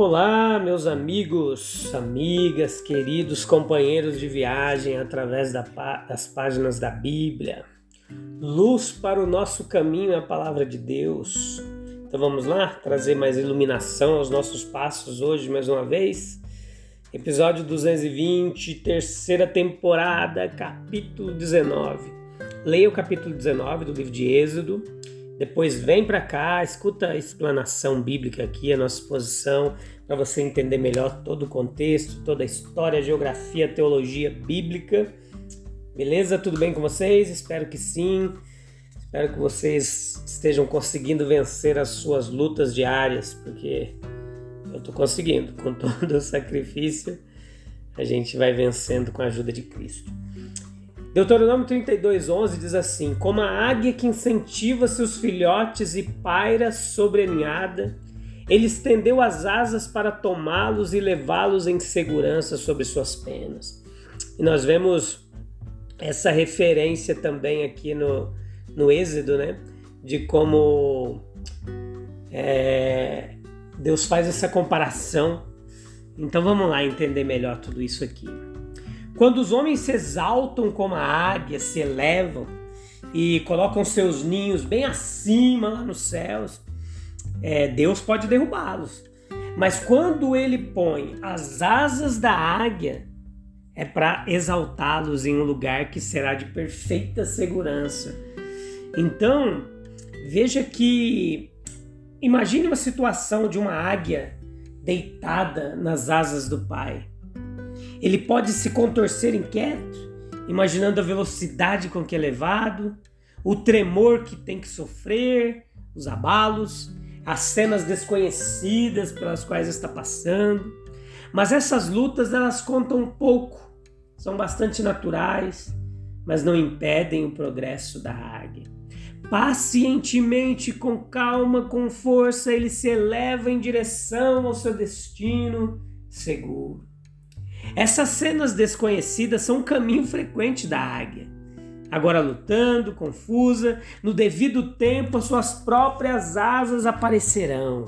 Olá, meus amigos, amigas, queridos companheiros de viagem através das páginas da Bíblia. Luz para o nosso caminho é a palavra de Deus. Então vamos lá trazer mais iluminação aos nossos passos hoje, mais uma vez. Episódio 220, terceira temporada, capítulo 19. Leia o capítulo 19 do livro de Êxodo depois vem para cá, escuta a explanação bíblica aqui, a nossa exposição, para você entender melhor todo o contexto, toda a história, a geografia, a teologia bíblica. Beleza? Tudo bem com vocês? Espero que sim. Espero que vocês estejam conseguindo vencer as suas lutas diárias, porque eu estou conseguindo. Com todo o sacrifício, a gente vai vencendo com a ajuda de Cristo. Deuteronômio 32, 11 diz assim: Como a águia que incentiva seus filhotes e paira sobre a ninhada, ele estendeu as asas para tomá-los e levá-los em segurança sobre suas penas. E nós vemos essa referência também aqui no, no Êxodo, né? De como é, Deus faz essa comparação. Então vamos lá entender melhor tudo isso aqui. Quando os homens se exaltam como a águia, se elevam e colocam seus ninhos bem acima lá nos céus, é, Deus pode derrubá-los. Mas quando ele põe as asas da águia, é para exaltá-los em um lugar que será de perfeita segurança. Então, veja que imagine uma situação de uma águia deitada nas asas do Pai. Ele pode se contorcer inquieto, imaginando a velocidade com que é levado, o tremor que tem que sofrer, os abalos, as cenas desconhecidas pelas quais está passando. Mas essas lutas elas contam pouco, são bastante naturais, mas não impedem o progresso da águia. Pacientemente, com calma, com força, ele se eleva em direção ao seu destino seguro. Essas cenas desconhecidas são um caminho frequente da águia. Agora lutando, confusa, no devido tempo as suas próprias asas aparecerão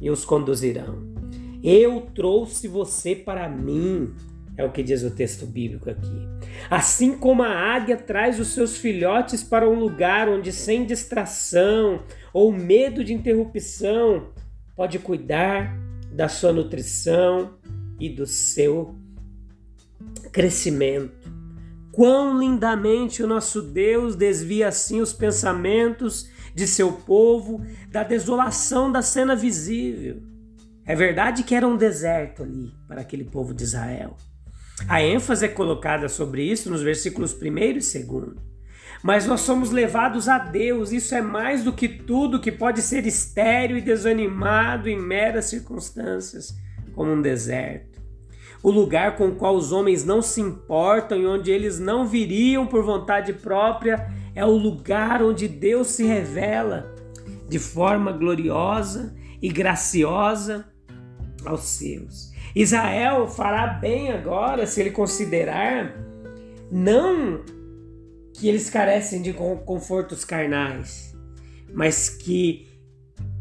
e os conduzirão. Eu trouxe você para mim, é o que diz o texto bíblico aqui. Assim como a águia traz os seus filhotes para um lugar onde, sem distração ou medo de interrupção, pode cuidar da sua nutrição e do seu crescimento. Quão lindamente o nosso Deus desvia assim os pensamentos de seu povo da desolação da cena visível. É verdade que era um deserto ali para aquele povo de Israel. A ênfase é colocada sobre isso nos versículos 1 e 2. Mas nós somos levados a Deus, isso é mais do que tudo que pode ser estéril e desanimado em meras circunstâncias, como um deserto o lugar com o qual os homens não se importam e onde eles não viriam por vontade própria, é o lugar onde Deus se revela de forma gloriosa e graciosa aos seus. Israel fará bem agora se ele considerar não que eles carecem de confortos carnais, mas que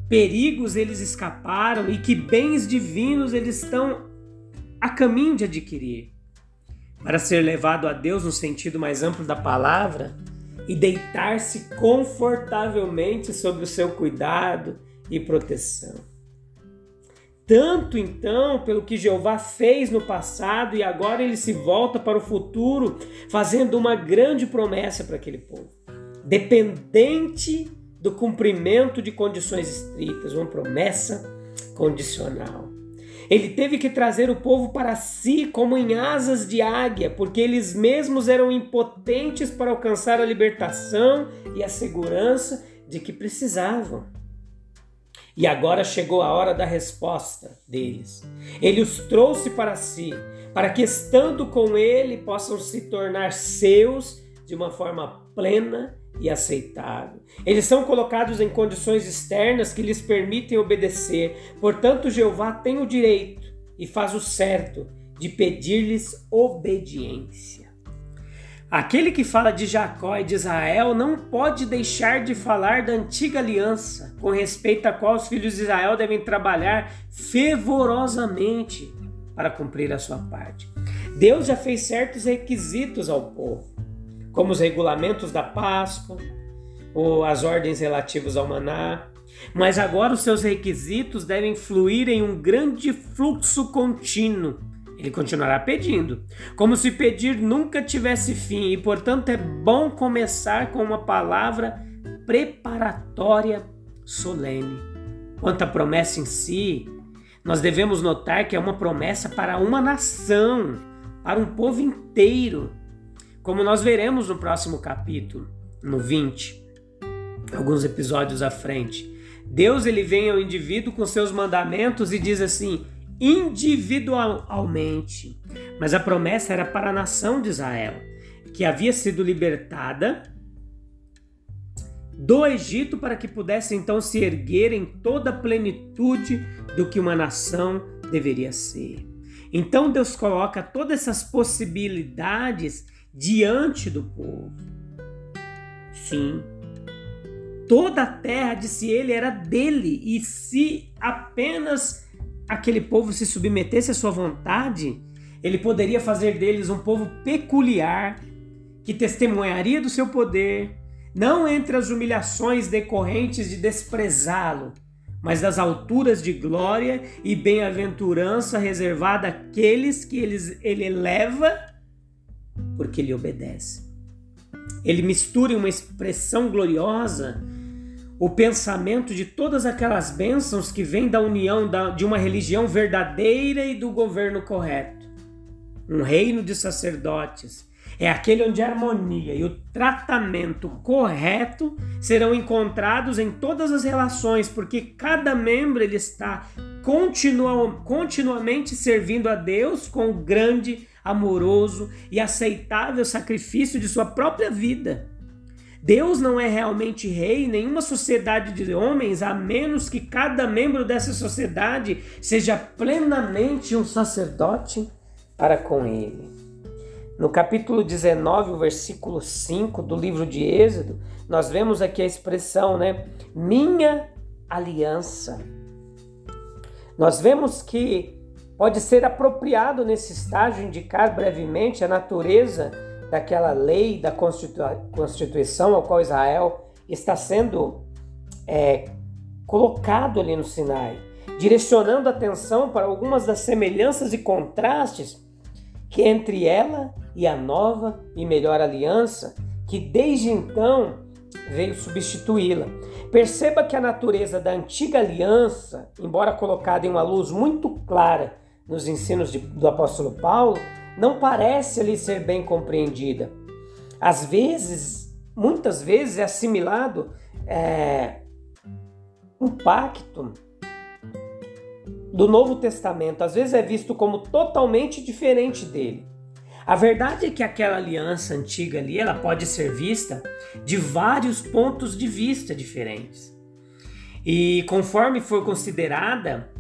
perigos eles escaparam e que bens divinos eles estão a caminho de adquirir, para ser levado a Deus no sentido mais amplo da palavra e deitar-se confortavelmente sob o seu cuidado e proteção. Tanto então pelo que Jeová fez no passado e agora ele se volta para o futuro, fazendo uma grande promessa para aquele povo, dependente do cumprimento de condições estritas, uma promessa condicional. Ele teve que trazer o povo para si como em asas de águia, porque eles mesmos eram impotentes para alcançar a libertação e a segurança de que precisavam. E agora chegou a hora da resposta deles. Ele os trouxe para si, para que estando com ele possam se tornar seus de uma forma plena e aceitável. Eles são colocados em condições externas que lhes permitem obedecer. Portanto, Jeová tem o direito e faz o certo de pedir-lhes obediência. Aquele que fala de Jacó e de Israel não pode deixar de falar da antiga aliança, com respeito à qual os filhos de Israel devem trabalhar fervorosamente para cumprir a sua parte. Deus já fez certos requisitos ao povo como os regulamentos da Páscoa ou as ordens relativas ao maná. Mas agora os seus requisitos devem fluir em um grande fluxo contínuo. Ele continuará pedindo, como se pedir nunca tivesse fim, e portanto é bom começar com uma palavra preparatória solene. Quanto à promessa em si, nós devemos notar que é uma promessa para uma nação, para um povo inteiro como nós veremos no próximo capítulo, no 20, alguns episódios à frente. Deus ele vem ao indivíduo com seus mandamentos e diz assim: individualmente. Mas a promessa era para a nação de Israel, que havia sido libertada do Egito para que pudesse então se erguer em toda a plenitude do que uma nação deveria ser. Então Deus coloca todas essas possibilidades diante do povo. Sim, toda a terra, disse ele, era dele, e se apenas aquele povo se submetesse à sua vontade, ele poderia fazer deles um povo peculiar, que testemunharia do seu poder, não entre as humilhações decorrentes de desprezá-lo, mas das alturas de glória e bem-aventurança reservada àqueles que ele eleva porque lhe obedece. Ele mistura em uma expressão gloriosa o pensamento de todas aquelas bênçãos que vêm da união de uma religião verdadeira e do governo correto. Um reino de sacerdotes é aquele onde a harmonia e o tratamento correto serão encontrados em todas as relações, porque cada membro ele está continua, continuamente servindo a Deus com grande amoroso e aceitável sacrifício de sua própria vida. Deus não é realmente rei em nenhuma sociedade de homens, a menos que cada membro dessa sociedade seja plenamente um sacerdote para com ele. No capítulo 19, o versículo 5 do livro de Êxodo, nós vemos aqui a expressão, né? Minha aliança. Nós vemos que Pode ser apropriado nesse estágio indicar brevemente a natureza daquela lei da Constituição ao qual Israel está sendo é, colocado ali no Sinai, direcionando a atenção para algumas das semelhanças e contrastes que entre ela e a nova e melhor aliança, que desde então veio substituí-la. Perceba que a natureza da antiga aliança, embora colocada em uma luz muito clara nos ensinos de, do apóstolo Paulo, não parece ali ser bem compreendida. Às vezes, muitas vezes é assimilado é, um pacto do Novo Testamento, às vezes é visto como totalmente diferente dele. A verdade é que aquela aliança antiga ali, ela pode ser vista de vários pontos de vista diferentes. E conforme for considerada,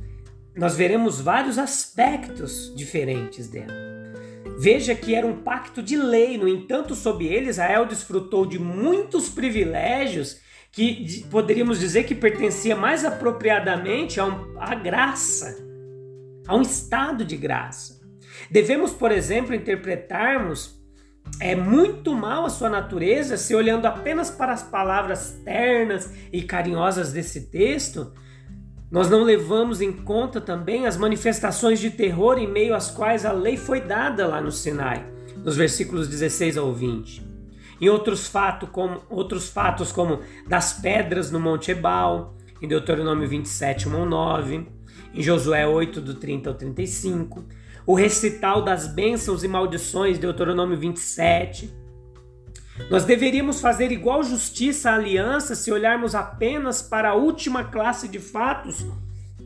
nós veremos vários aspectos diferentes dela. Veja que era um pacto de lei, no entanto, sob ele, Israel desfrutou de muitos privilégios que poderíamos dizer que pertencia mais apropriadamente a graça, a um estado de graça. Devemos, por exemplo, interpretarmos é muito mal a sua natureza se olhando apenas para as palavras ternas e carinhosas desse texto, nós não levamos em conta também as manifestações de terror em meio às quais a lei foi dada lá no Sinai, nos versículos 16 ao 20. Em outros, fato, como, outros fatos, como das pedras no Monte Ebal, em Deuteronômio 27, 1 ao 9. em Josué 8, do 30 ao 35, o recital das bênçãos e maldições, Deuteronômio 27. Nós deveríamos fazer igual justiça à aliança se olharmos apenas para a última classe de fatos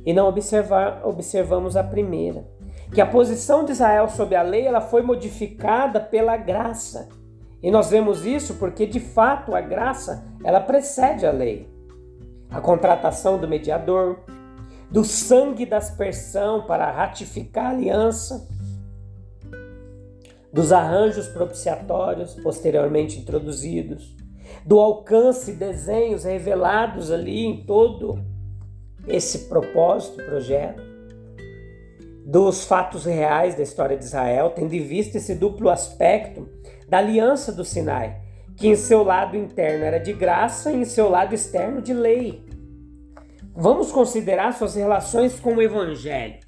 e não observar, observamos a primeira. Que a posição de Israel sob a lei ela foi modificada pela graça. E nós vemos isso porque de fato a graça ela precede a lei. A contratação do mediador, do sangue da aspersão para ratificar a aliança, dos arranjos propiciatórios posteriormente introduzidos, do alcance e desenhos revelados ali em todo esse propósito, projeto, dos fatos reais da história de Israel, tendo em vista esse duplo aspecto da aliança do Sinai, que em seu lado interno era de graça e em seu lado externo de lei. Vamos considerar suas relações com o Evangelho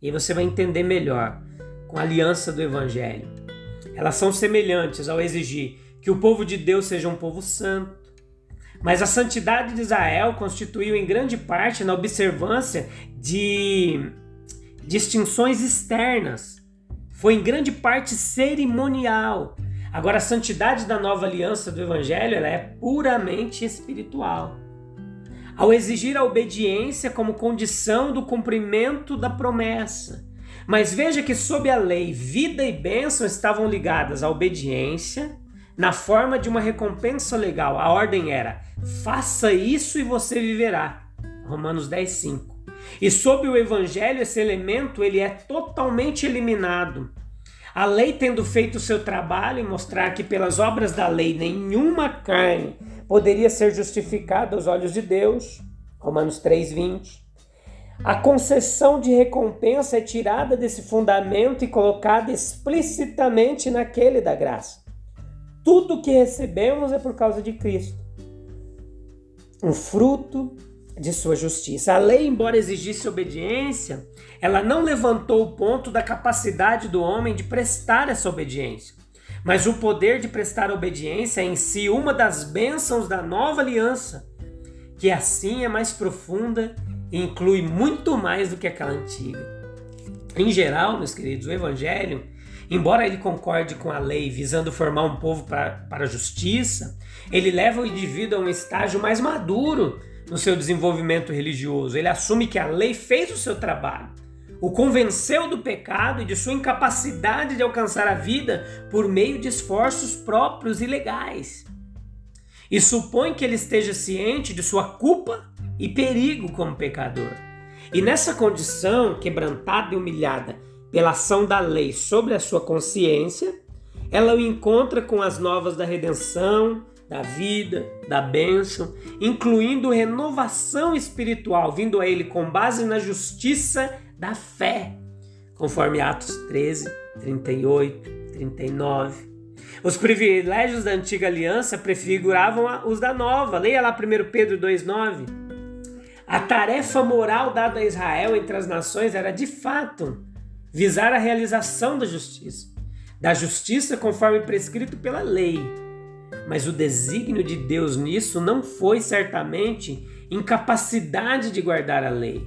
e você vai entender melhor com a aliança do Evangelho. Elas são semelhantes ao exigir que o povo de Deus seja um povo santo. Mas a santidade de Israel constituiu em grande parte na observância de distinções externas. Foi em grande parte cerimonial. Agora, a santidade da nova aliança do Evangelho ela é puramente espiritual ao exigir a obediência como condição do cumprimento da promessa. Mas veja que, sob a lei, vida e bênção estavam ligadas à obediência na forma de uma recompensa legal. A ordem era: faça isso e você viverá. Romanos 10, 5. E sob o evangelho, esse elemento ele é totalmente eliminado. A lei tendo feito o seu trabalho em mostrar que pelas obras da lei nenhuma carne poderia ser justificado aos olhos de Deus. Romanos 3:20. A concessão de recompensa é tirada desse fundamento e colocada explicitamente naquele da graça. Tudo que recebemos é por causa de Cristo. Um fruto de sua justiça. A lei, embora exigisse obediência, ela não levantou o ponto da capacidade do homem de prestar essa obediência. Mas o poder de prestar obediência é em si uma das bênçãos da nova aliança, que assim é mais profunda inclui muito mais do que aquela antiga. Em geral, meus queridos, o Evangelho, embora ele concorde com a lei visando formar um povo para, para a justiça, ele leva o indivíduo a um estágio mais maduro no seu desenvolvimento religioso. Ele assume que a lei fez o seu trabalho o convenceu do pecado e de sua incapacidade de alcançar a vida por meio de esforços próprios e legais. E supõe que ele esteja ciente de sua culpa e perigo como pecador. E nessa condição, quebrantada e humilhada pela ação da lei sobre a sua consciência, ela o encontra com as novas da redenção, da vida, da bênção, incluindo renovação espiritual, vindo a ele com base na justiça da fé, conforme Atos 13, 38, 39. Os privilégios da antiga aliança prefiguravam os da nova. Leia lá 1 Pedro 2,9. A tarefa moral dada a Israel entre as nações era de fato visar a realização da justiça, da justiça conforme prescrito pela lei. Mas o desígnio de Deus nisso não foi certamente incapacidade de guardar a lei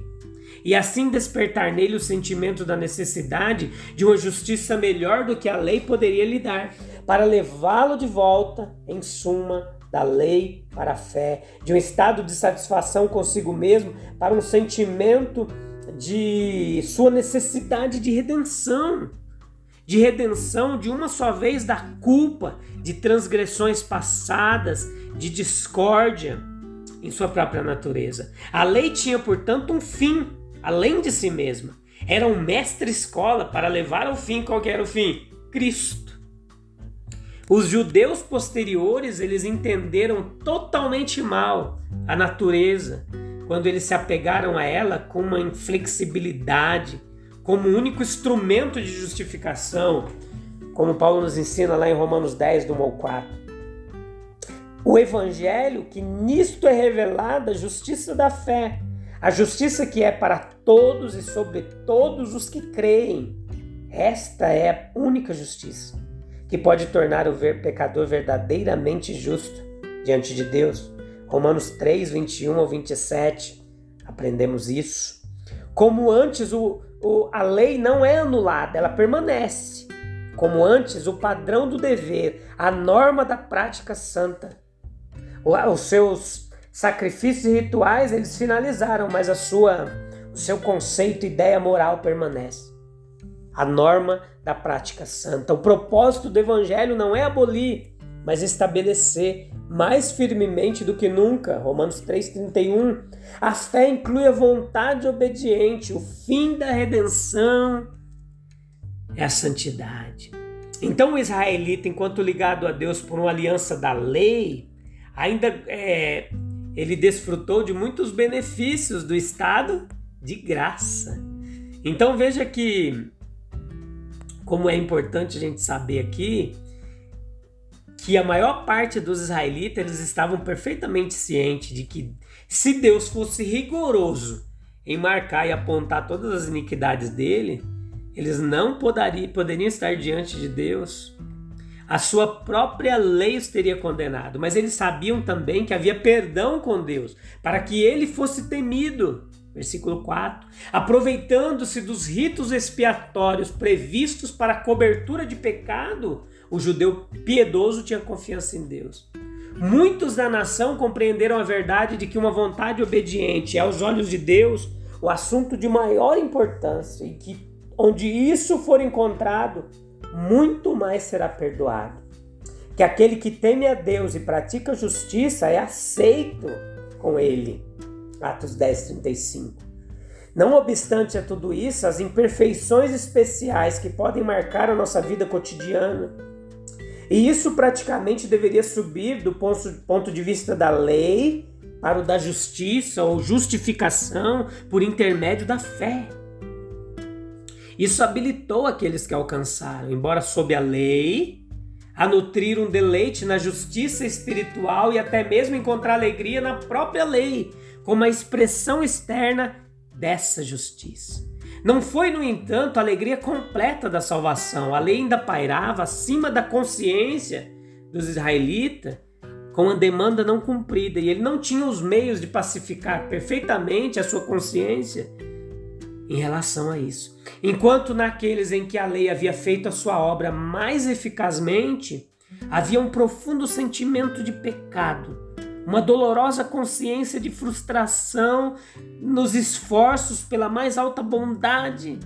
e assim despertar nele o sentimento da necessidade de uma justiça melhor do que a lei poderia lhe dar, para levá-lo de volta, em suma, da lei para a fé, de um estado de satisfação consigo mesmo para um sentimento de sua necessidade de redenção, de redenção de uma só vez da culpa, de transgressões passadas, de discórdia em sua própria natureza. A lei tinha, portanto, um fim além de si mesma. Era um mestre-escola para levar ao fim qual era o fim? Cristo. Os judeus posteriores, eles entenderam totalmente mal a natureza quando eles se apegaram a ela com uma inflexibilidade, como único instrumento de justificação, como Paulo nos ensina lá em Romanos 10, do 1 ao 4. O evangelho, que nisto é revelada a justiça da fé, a justiça que é para todos e sobre todos os que creem. Esta é a única justiça que pode tornar o pecador verdadeiramente justo diante de Deus. Romanos 3, 21 ao 27, aprendemos isso. Como antes, o, o, a lei não é anulada, ela permanece. Como antes, o padrão do dever, a norma da prática santa. Os seus sacrifícios e rituais eles finalizaram, mas a sua, o seu conceito, ideia moral permanece. A norma da prática santa. O propósito do evangelho não é abolir, mas estabelecer mais firmemente do que nunca. Romanos 3,31. A fé inclui a vontade obediente, o fim da redenção é a santidade. Então o israelita, enquanto ligado a Deus por uma aliança da lei, ainda é, ele desfrutou de muitos benefícios do estado de graça. Então veja que como é importante a gente saber aqui que a maior parte dos israelitas estavam perfeitamente cientes de que se Deus fosse rigoroso em marcar e apontar todas as iniquidades dele, eles não poderiam, poderiam estar diante de Deus. A sua própria lei os teria condenado, mas eles sabiam também que havia perdão com Deus, para que ele fosse temido. Versículo 4. Aproveitando-se dos ritos expiatórios previstos para a cobertura de pecado, o judeu piedoso tinha confiança em Deus. Muitos da nação compreenderam a verdade de que uma vontade obediente é, aos olhos de Deus, o assunto de maior importância e que, onde isso for encontrado, muito mais será perdoado. Que aquele que teme a Deus e pratica justiça é aceito com ele. Atos 10, 35. Não obstante a tudo isso, as imperfeições especiais que podem marcar a nossa vida cotidiana, e isso praticamente deveria subir do ponto de vista da lei para o da justiça ou justificação por intermédio da fé. Isso habilitou aqueles que alcançaram, embora sob a lei, a nutrir um deleite na justiça espiritual e até mesmo encontrar alegria na própria lei, como a expressão externa dessa justiça. Não foi, no entanto, a alegria completa da salvação. A lei ainda pairava acima da consciência dos israelitas com a demanda não cumprida e ele não tinha os meios de pacificar perfeitamente a sua consciência em relação a isso. Enquanto naqueles em que a lei havia feito a sua obra mais eficazmente, havia um profundo sentimento de pecado uma dolorosa consciência de frustração nos esforços pela mais alta bondade,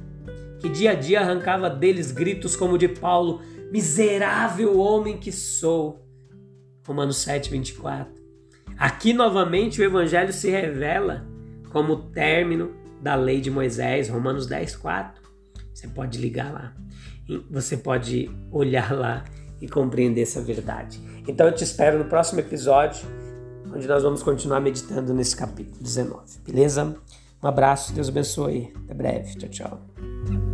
que dia a dia arrancava deles gritos como de Paulo: Miserável homem que sou. Romanos 7, 24. Aqui novamente o Evangelho se revela como o término da lei de Moisés, Romanos 10, 4. Você pode ligar lá, você pode olhar lá e compreender essa verdade. Então eu te espero no próximo episódio onde nós vamos continuar meditando nesse capítulo 19, beleza? Um abraço, Deus abençoe. Até breve. Tchau, tchau.